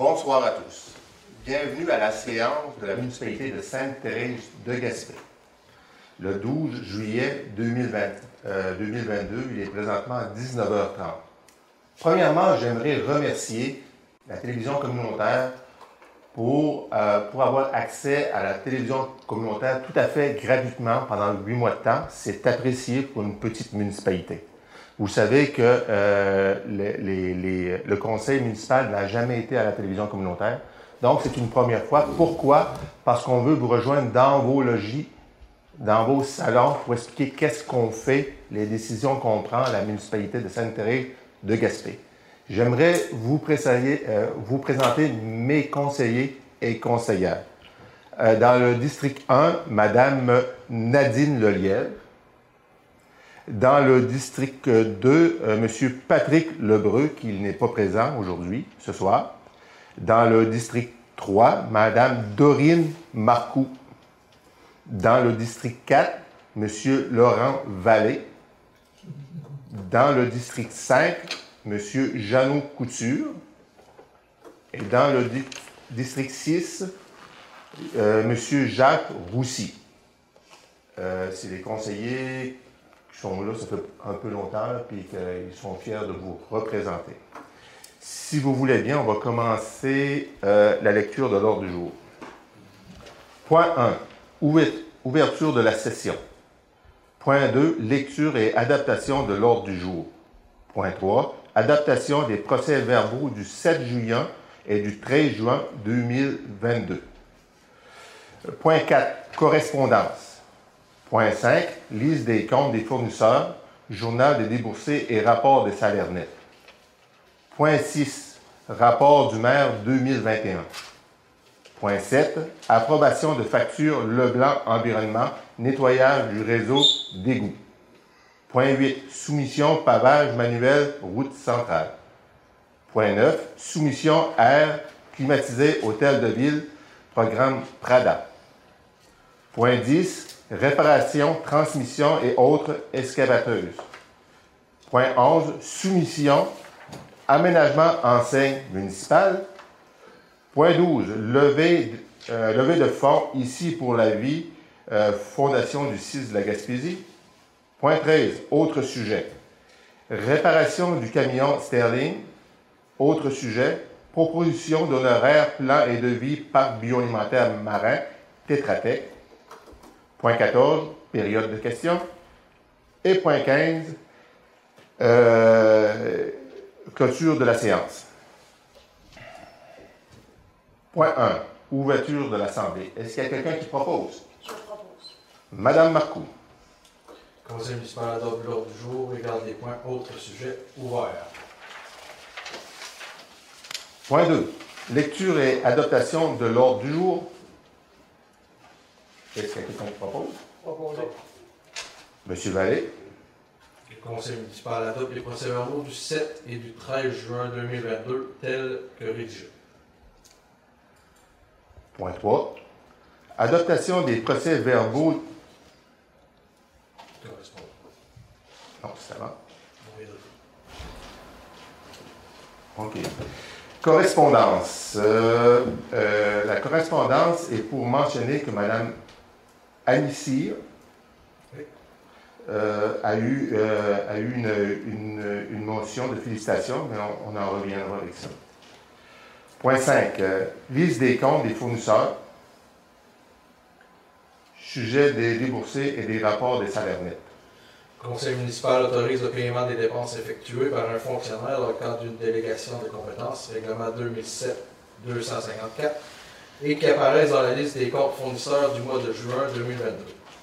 Bonsoir à tous. Bienvenue à la séance de la municipalité de Sainte-Thérèse de Gaspé. Le 12 juillet 2020, euh, 2022, il est présentement à 19h30. Premièrement, j'aimerais remercier la télévision communautaire euh, pour avoir accès à la télévision communautaire tout à fait gratuitement pendant huit mois de temps. C'est apprécié pour une petite municipalité. Vous savez que euh, le conseil municipal n'a jamais été à la télévision communautaire. Donc, c'est une première fois. Pourquoi? Parce qu'on veut vous rejoindre dans vos logis, dans vos salons, pour expliquer qu'est-ce qu'on fait, les décisions qu'on prend à la municipalité de Sainte-Thérèse de Gaspé. J'aimerais vous, présenter- euh, présenter mes conseillers et conseillères. Euh, dans le district 1, Madame Nadine Lelièvre. Dans le district 2, euh, M. Patrick Lebreu, qui n'est pas présent aujourd'hui, ce soir. Dans le district 3, Mme Dorine Marcoux. Dans le district 4, M. Laurent Vallée. Dans le district 5, M. Jeannot Couture. Et dans le di- district 6, euh, M. Jacques Roussy. Euh, C'est les conseillers sont là, ça fait un peu longtemps, puis qu'ils sont fiers de vous représenter. Si vous voulez bien, on va commencer euh, la lecture de l'ordre du jour. Point 1. Ouverture de la session. Point 2. Lecture et adaptation de l'ordre du jour. Point 3. Adaptation des procès-verbaux du 7 juin et du 13 juin 2022. Point 4. Correspondance. Point 5. Liste des comptes des fournisseurs, journal des déboursés et rapport des salaires nets. Point 6. Rapport du maire 2021. Point 7. Approbation de facture Leblanc Environnement, nettoyage du réseau d'égout. Point 8. Soumission pavage manuel route centrale. Point 9. Soumission air climatisé hôtel de ville, programme Prada. Point 10. Réparation, transmission et autres excavateuses. Point 11. Soumission, aménagement enseigne municipale. Point 12. Levée, euh, levée de fonds ici pour la vie, euh, Fondation du 6 de la Gaspésie. Point 13. Autre sujet. Réparation du camion Sterling. Autre sujet. Proposition d'honoraires, plan et devis parc bioalimentaire marin, Tétratec. Point 14, période de questions. Et point 15, euh, clôture de la séance. Point 1, ouverture de l'Assemblée. Est-ce qu'il y a quelqu'un qui propose? Je propose. Madame Marcoux. Conseil municipal adopte l'ordre du jour, regarde des points autres sujets ouverts. Point 2, lecture et adaptation de l'ordre du jour. Est-ce qu'il y a quelqu'un qui propose? Proposé. Monsieur Vallée? Le conseil municipal adopte les procès-verbaux du 7 et du 13 juin 2022 tels que rédigés. Point 3, adaptation des procès-verbaux. Non, vient de- OK. Correspondance. Euh, euh, la correspondance est pour mentionner que Mme Oui. euh, a eu, euh, a eu une, une- de félicitations, mais on, on en reviendra avec ça. Point 5. euh, liste des comptes des fournisseurs. Sujet des déboursés et des rapports des salaires nets. Le conseil municipal autorise le paiement des dépenses effectuées par un fonctionnaire dans le cadre d'une délégation de compétences, règlement 2007-254, et qui apparaissent dans la liste des comptes fournisseurs du mois de juin 2022.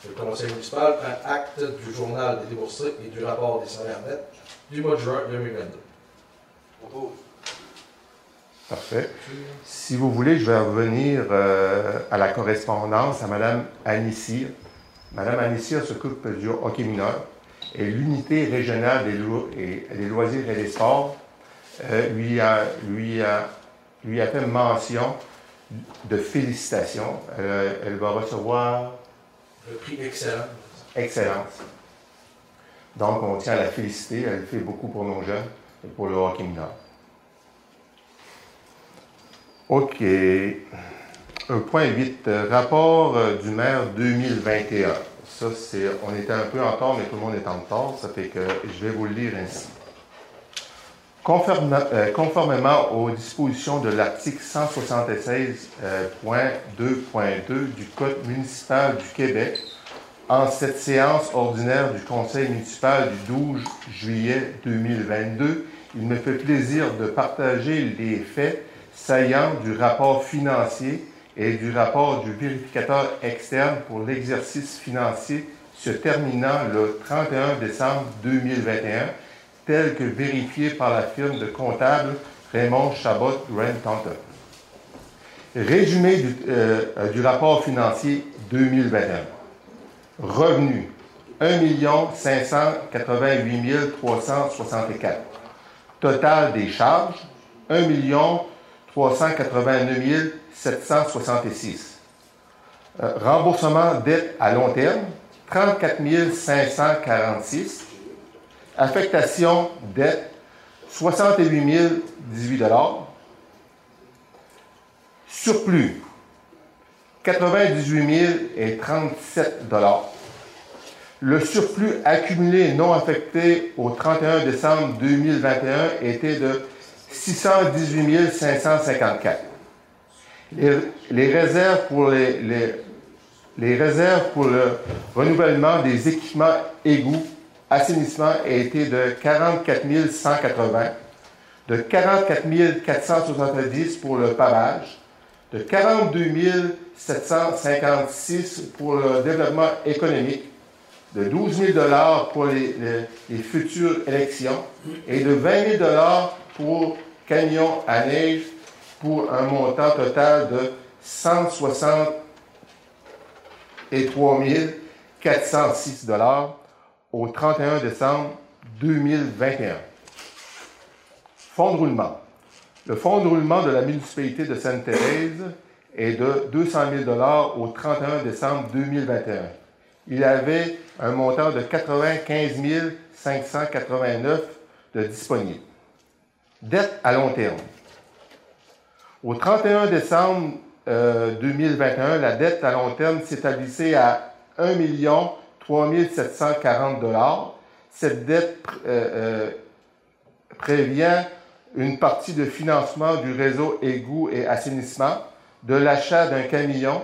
Le conseil municipal prend acte du journal des déboursés et du rapport des salaires nets du mois de juin 2022. Parfait. Si vous voulez, je vais revenir euh, à la correspondance à Mme Annie Cyr. Mme Annie Cyr s'occupe du hockey mineur et l'unité régionale des, et- des loisirs et des sports euh, lui a fait mention de félicitations. Elle va recevoir Le prix excellent. excellence. Donc, on tient à la féliciter. Elle fait beaucoup pour nos jeunes et pour le hockey mineur. OK. Un point 8. Rapport euh, du maire 2021. Ça, c'est. On était un peu en retard, mais tout le monde est en retard. Ça fait que je vais vous le lire ainsi. Euh, conformément aux dispositions de l'article 176.2.2 du Code municipal du Québec, en cette séance ordinaire du Conseil municipal du 12 juillet 2022, il me fait plaisir de partager les faits saillants du rapport financier et du rapport du vérificateur externe pour l'exercice financier se terminant le 31 décembre 2021 tel que vérifié par la firme de comptable Raymond Chabot Thornton. Résumé euh, du, rapport financier 2021. Revenus 1 588 364. Total des charges 1 389 766. remboursement dette à long terme 34 546. Affectation dette, 68 018 Surplus, 98 037 Le surplus accumulé non affecté au 31 décembre 2021 était de 618 554. Les, réserves pour les, les réserves pour le renouvellement des équipements égouts assainissement a été de 44 180, de 44 470 pour le pavage, de 42 756 pour le développement économique, de 12 000 pour les, futures élections et de 20 000 pour camions à neige pour un montant total de 163 406 au 31 décembre 2021. Fonds de roulement. Le fonds de roulement de la municipalité de Sainte-Thérèse est de 200 000 au 31 décembre 2021. Il avait un montant de 95 589 de disponible. Dette à long terme. Au 31 décembre 2021, euh, la dette à long terme s'établissait à 1 million 3740 dollars. Cette dette euh, euh, prévient une partie de financement du réseau égout et assainissement, de l'achat d'un camion,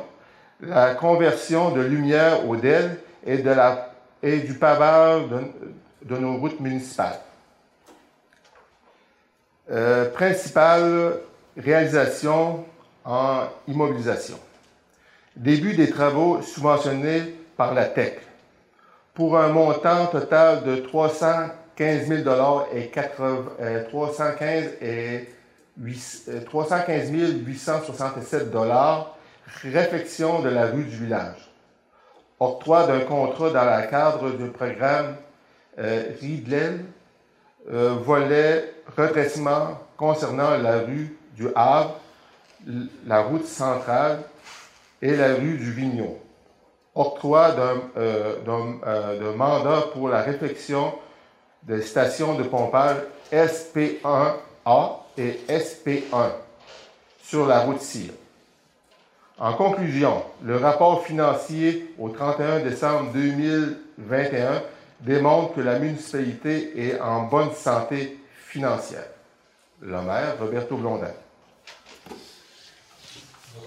la conversion de lumière au DEL et, du pavage de, nos routes municipales. Euh, principale réalisation en immobilisation. Début des travaux subventionnés par la TEC pour un montant total de 315 000 et 315 et 315 867 réflexion de la rue du village. Octroi d'un contrat dans le cadre du programme euh, euh, volet redressement concernant la rue du Havre, la route centrale et la rue du Vignon octroi d'un euh, euh mandat pour la réflexion des stations de pompage SP1A et SP1 sur la route CIR. En conclusion, le rapport financier au 31 décembre 2021 démontre que la municipalité est en bonne santé financière. Le maire, Roberto Blondin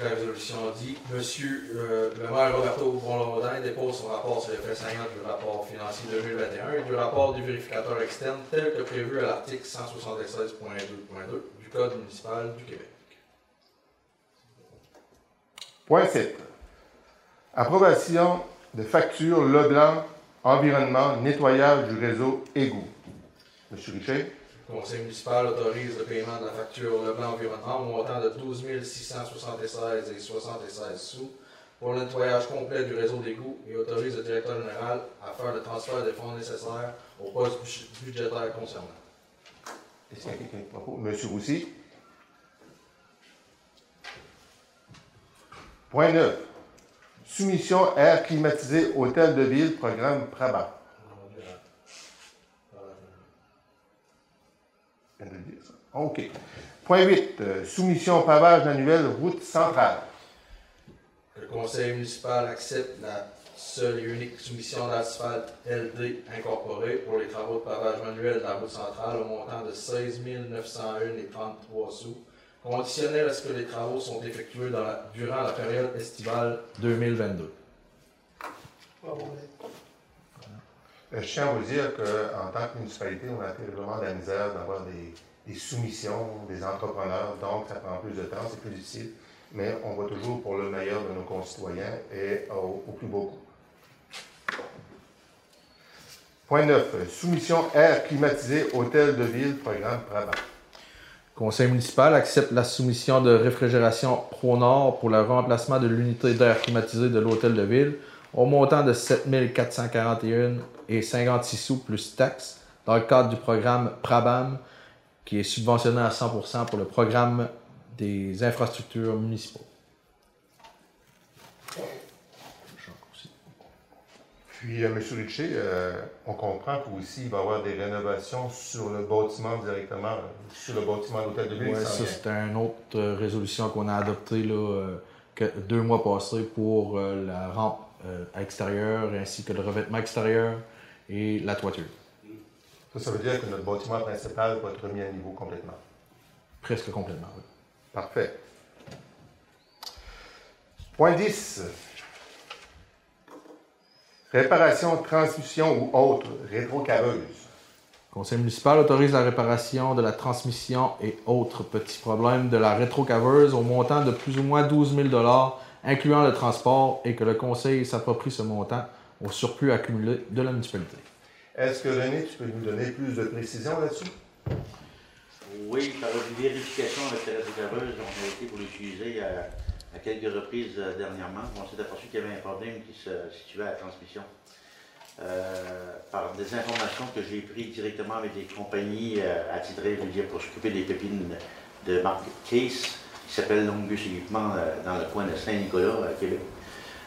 la résolution dit Monsieur euh, le maire Roberto Bonlondin dépose son rapport sur faits saillants du rapport financier 2021 et du rapport du vérificateur externe tel que prévu à l'article 176.2.2 du Code municipal du Québec. Point 7. Approbation de facture Leblanc Environnement Nettoyage du réseau égout. Monsieur Richer. Le conseil municipal autorise le paiement de la facture Leblanc Environnement au montant de 12 676 et 76 sous pour le nettoyage complet du réseau d'égout et autorise le directeur général à faire le transfert des fonds nécessaires au poste budgétaire concernant. Monsieur Roussy. Point 9. Soumission air climatisé hôtel de ville, programme Praba. OK. Point 8. euh, soumission au pavage annuel route centrale. Le conseil municipal accepte la seule et unique soumission d'asphalte LD incorporée pour les travaux de pavage manuel de la route centrale au montant de 16 901 et 33 sous, conditionnel à ce que les travaux sont effectués dans la- durant la période estivale 2022. Euh, Je tiens à vous dire qu'en tant que municipalité, on a terriblement de la misère d'avoir des, soumissions des entrepreneurs, donc ça prend plus de temps, c'est plus difficile, mais on va toujours pour le meilleur de nos concitoyens et au, plus beau coût. Point 9. Soumission air climatisé, hôtel de ville, programme Brabant. Conseil municipal accepte la soumission de réfrigération Pro-Nord pour le remplacement de l'unité d'air climatisé de l'hôtel de ville au montant de 7 441 et 56 sous plus taxes dans le cadre du programme PRABAM qui est subventionné à 100% pour le programme des infrastructures municipales. Puis, euh, M. Richer, euh, on comprend qu'aussi il va y avoir des rénovations sur le bâtiment directement, sur le bâtiment de l'hôtel de ville. S'en ça, c'était une autre euh, résolution qu'on a adoptée là, que- deux mois passés pour euh, la rampe euh, extérieure ainsi que le revêtement extérieur et la toiture. Ça, ça veut dire que notre bâtiment principal va être remis à niveau complètement. Presque complètement. oui. Parfait. Point 10. Réparation, transmission ou autre rétrocaveuse. Le conseil municipal autorise la réparation de la transmission et autres petits problèmes de la rétrocaveuse au montant de plus ou moins 12 000 incluant le transport, et que le conseil s'approprie ce montant au surplus accumulé de la municipalité. Est-ce que René, tu peux nous donner plus de précision là-dessus? Oui, par une vérification avec la rétrocaveuse, on a été pour l'utiliser à, à quelques reprises euh, dernièrement. On s'est aperçu qu'il y avait un problème qui se situait à la transmission. Euh, par des informations que j'ai prises directement avec des compagnies euh, attitrées je veux dire, pour s'occuper des pépines de marque Case, qui s'appelle Longus Équipement euh, dans le coin de Saint-Nicolas, à Québec.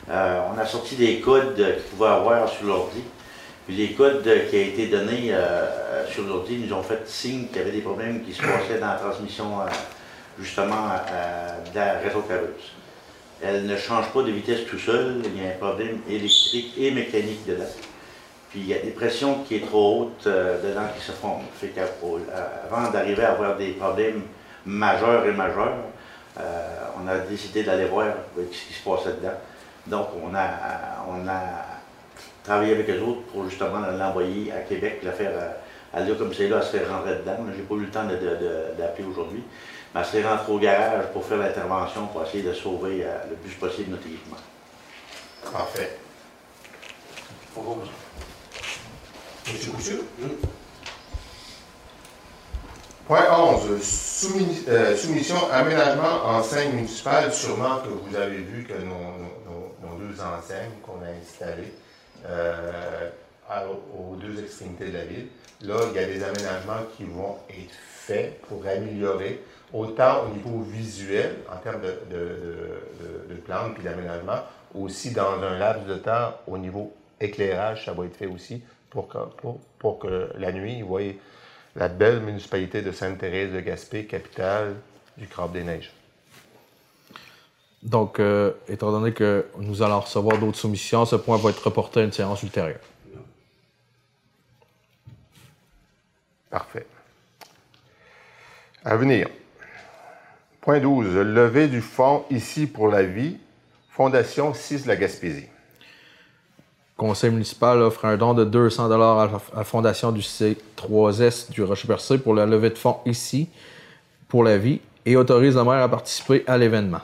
Euh, on a sorti des codes qu'ils pouvaient avoir sur l'ordi. Puis les codes qui ont été donnés euh, sur l'ordi nous ont fait signe qu'il y avait des problèmes qui se passaient dans la transmission, justement, de la rétrocaveuse. Elle ne change pas de vitesse tout seul, il y a un problème électrique et mécanique dedans. Puis il y a des pressions qui est trop hautes dedans qui se forment. Fait qu'avant d'arriver à avoir des problèmes majeurs et majeurs, on a décidé d'aller voir euh, ce qui se passait dedans. Donc on a, on a travaillé avec eux autres pour justement l'envoyer à Québec, la faire euh, aller comme c'est là, elle se fait rentrer dedans. J'ai pas eu le temps de- de- de- d'appeler aujourd'hui. Mais elle s'est rentrée au garage pour faire l'intervention, pour essayer de sauver euh, le plus possible notre équipement. Parfait. Monsieur Couture? Point 11. Soumis- euh, soumission aménagement enseigne municipale. Sûrement que vous avez vu que nos, deux enseignes qu'on a installées euh, aux deux extrémités de la ville, là, il y a des aménagements qui vont être faits pour améliorer autant au niveau visuel, en termes de, de, plantes puis d'aménagement, aussi dans un laps de temps au niveau éclairage, ça va être fait aussi pour que, pour que la nuit, vous voyez la belle municipalité de Sainte-Thérèse de Gaspé, capitale du Crabe des Neiges. Donc, euh, étant donné que nous allons recevoir d'autres soumissions, ce point va être reporté à une séance ultérieure. Parfait. À venir. Point 12. Levée du fonds ici pour la vie, Fondation 6 de la Gaspésie. Conseil municipal offre un don de 200 à la à la fondation du C3S du Rocher-Percé pour la levée de fonds ici pour la vie et autorise le maire à participer à l'événement.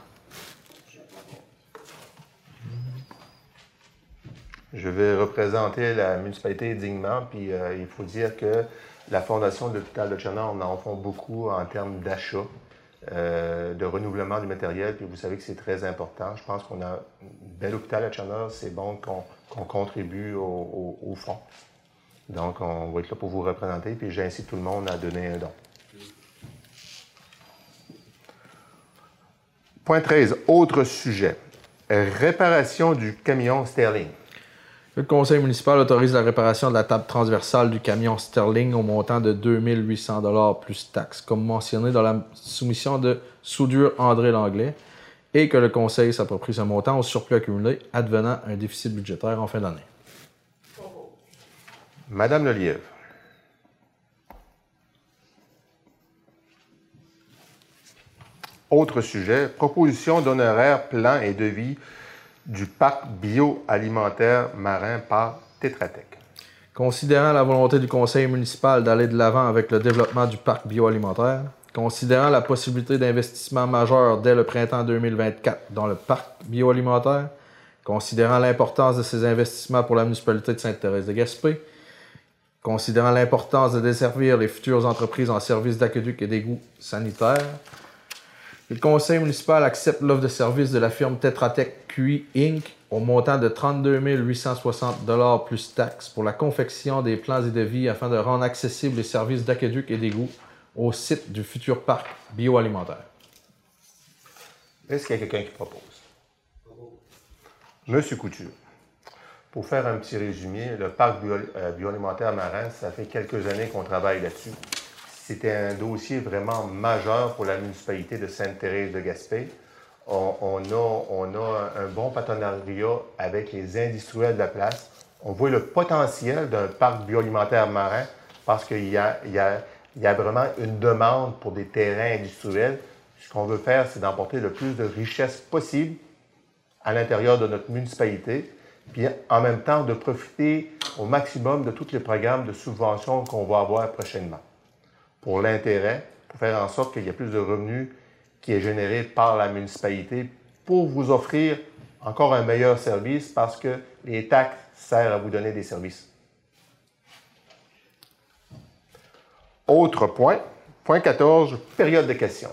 Je vais représenter la municipalité dignement, puis euh, il faut dire que la Fondation de l'hôpital de Tchernobyl, on en font beaucoup en termes d'achat, euh, de renouvellement du matériel, puis vous savez que c'est très important. Je pense qu'on a un bel hôpital à Tchernobyl, c'est bon qu'on qu'on contribue au, au- fonds. Donc, on va être là pour vous représenter, puis j'incite tout le monde à donner un don. Point 13, autre sujet. Réparation du camion Sterling. Le conseil municipal autorise la réparation de la table transversale du camion Sterling au montant de 2800 plus taxes, comme mentionné dans la soumission de soudure André Langlais, et que le conseil s'approprie ce montant au surplus accumulé advenant un déficit budgétaire en fin d'année. Madame Lelièvre. Autre sujet, proposition d'honoraires, plan et devis du parc bioalimentaire marin par Tétratec. Considérant la volonté du conseil municipal d'aller de l'avant avec le développement du parc bioalimentaire, considérant la possibilité d'investissement majeur dès le printemps 2024 dans le parc bioalimentaire, considérant l'importance de ces investissements pour la municipalité de Sainte-Thérèse de Gaspé, considérant l'importance de desservir les futures entreprises en services d'aqueduc et d'égouts sanitaires, le conseil municipal accepte l'offre de service de la firme Tetratec QI Inc. au montant de 32 860 plus taxes pour la confection des plans et devis afin de rendre accessibles les services d'aqueduc et d'égouts au site du futur parc bioalimentaire. Est-ce qu'il y a quelqu'un qui propose? Monsieur Couture. Pour faire un petit résumé, le parc euh, bioalimentaire marin, ça fait quelques années qu'on travaille là-dessus. C'était un dossier vraiment majeur pour la municipalité de Sainte-Thérèse de Gaspé. On, a, un bon partenariat avec les industriels de la place. On voit le potentiel d'un parc bioalimentaire marin parce qu'il y a, vraiment une demande pour des terrains industriels. Ce qu'on veut faire, c'est d'emporter le plus de richesse possible à l'intérieur de notre municipalité, puis en même temps de profiter au maximum de tous les programmes de subvention qu'on va avoir prochainement pour l'intérêt, pour faire en sorte qu'il y ait plus de revenus qui est généré par la municipalité pour vous offrir encore un meilleur service parce que les taxes servent à vous donner des services. Autre point, point 14, période de questions.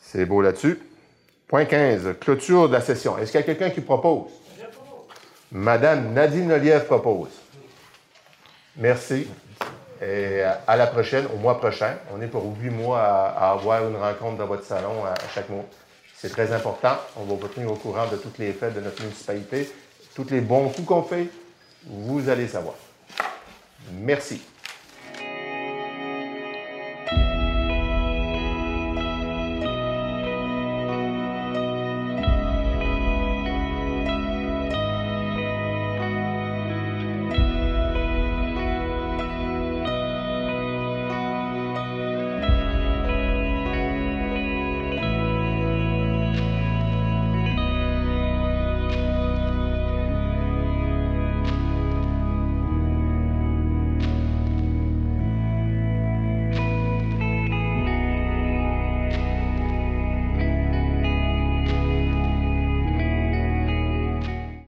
C'est beau là-dessus. Point 15, clôture de la session. Est-ce qu'il y a quelqu'un qui propose? Madame Nadine Oliev propose. Merci. Et à la prochaine, au mois prochain. On est pour huit mois à, avoir une rencontre dans votre salon à, chaque mois. C'est très important. On va vous tenir au courant de toutes les fêtes de notre municipalité. Tous les bons coups qu'on fait, vous allez savoir. Merci.